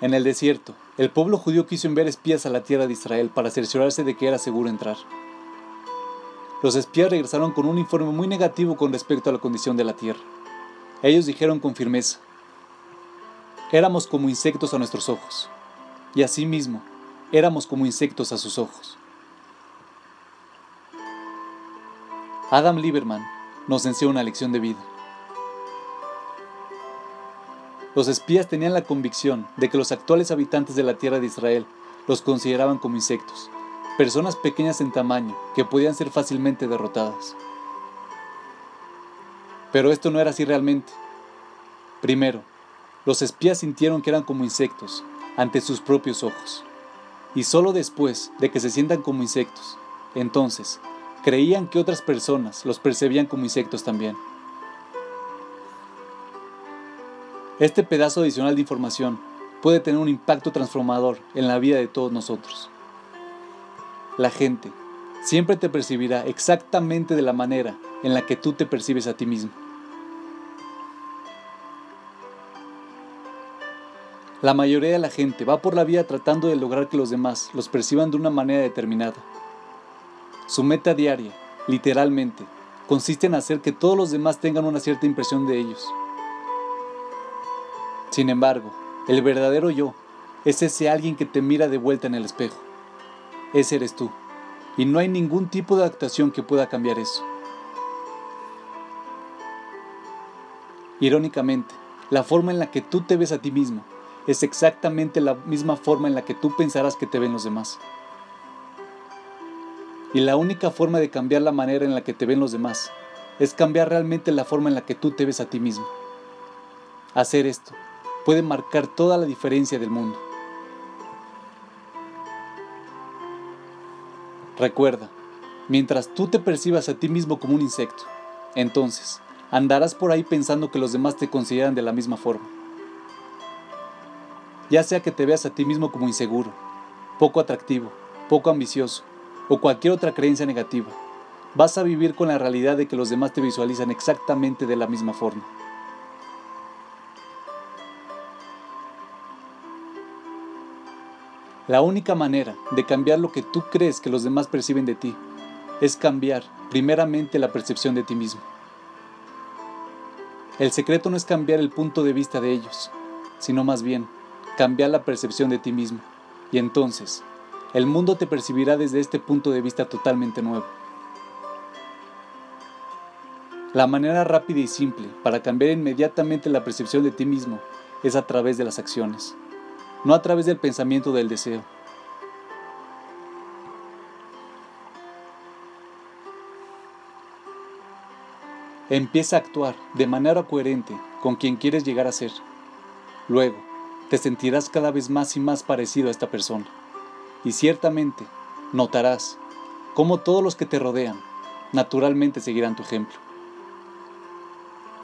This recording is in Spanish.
En el desierto, el pueblo judío quiso enviar espías a la tierra de Israel para cerciorarse de que era seguro entrar. Los espías regresaron con un informe muy negativo con respecto a la condición de la tierra. Ellos dijeron con firmeza, éramos como insectos a nuestros ojos, y asimismo, éramos como insectos a sus ojos. Adam Lieberman nos enseñó una lección de vida. Los espías tenían la convicción de que los actuales habitantes de la tierra de Israel los consideraban como insectos, personas pequeñas en tamaño que podían ser fácilmente derrotadas. Pero esto no era así realmente. Primero, los espías sintieron que eran como insectos ante sus propios ojos. Y solo después de que se sientan como insectos, entonces, creían que otras personas los percibían como insectos también. Este pedazo adicional de información puede tener un impacto transformador en la vida de todos nosotros. La gente siempre te percibirá exactamente de la manera en la que tú te percibes a ti mismo. La mayoría de la gente va por la vida tratando de lograr que los demás los perciban de una manera determinada. Su meta diaria, literalmente, consiste en hacer que todos los demás tengan una cierta impresión de ellos. Sin embargo, el verdadero yo es ese alguien que te mira de vuelta en el espejo. Ese eres tú. Y no hay ningún tipo de adaptación que pueda cambiar eso. Irónicamente, la forma en la que tú te ves a ti mismo es exactamente la misma forma en la que tú pensarás que te ven los demás. Y la única forma de cambiar la manera en la que te ven los demás es cambiar realmente la forma en la que tú te ves a ti mismo. Hacer esto puede marcar toda la diferencia del mundo. Recuerda, mientras tú te percibas a ti mismo como un insecto, entonces andarás por ahí pensando que los demás te consideran de la misma forma. Ya sea que te veas a ti mismo como inseguro, poco atractivo, poco ambicioso o cualquier otra creencia negativa, vas a vivir con la realidad de que los demás te visualizan exactamente de la misma forma. La única manera de cambiar lo que tú crees que los demás perciben de ti es cambiar primeramente la percepción de ti mismo. El secreto no es cambiar el punto de vista de ellos, sino más bien cambiar la percepción de ti mismo. Y entonces, el mundo te percibirá desde este punto de vista totalmente nuevo. La manera rápida y simple para cambiar inmediatamente la percepción de ti mismo es a través de las acciones no a través del pensamiento del deseo. Empieza a actuar de manera coherente con quien quieres llegar a ser. Luego, te sentirás cada vez más y más parecido a esta persona. Y ciertamente, notarás cómo todos los que te rodean naturalmente seguirán tu ejemplo.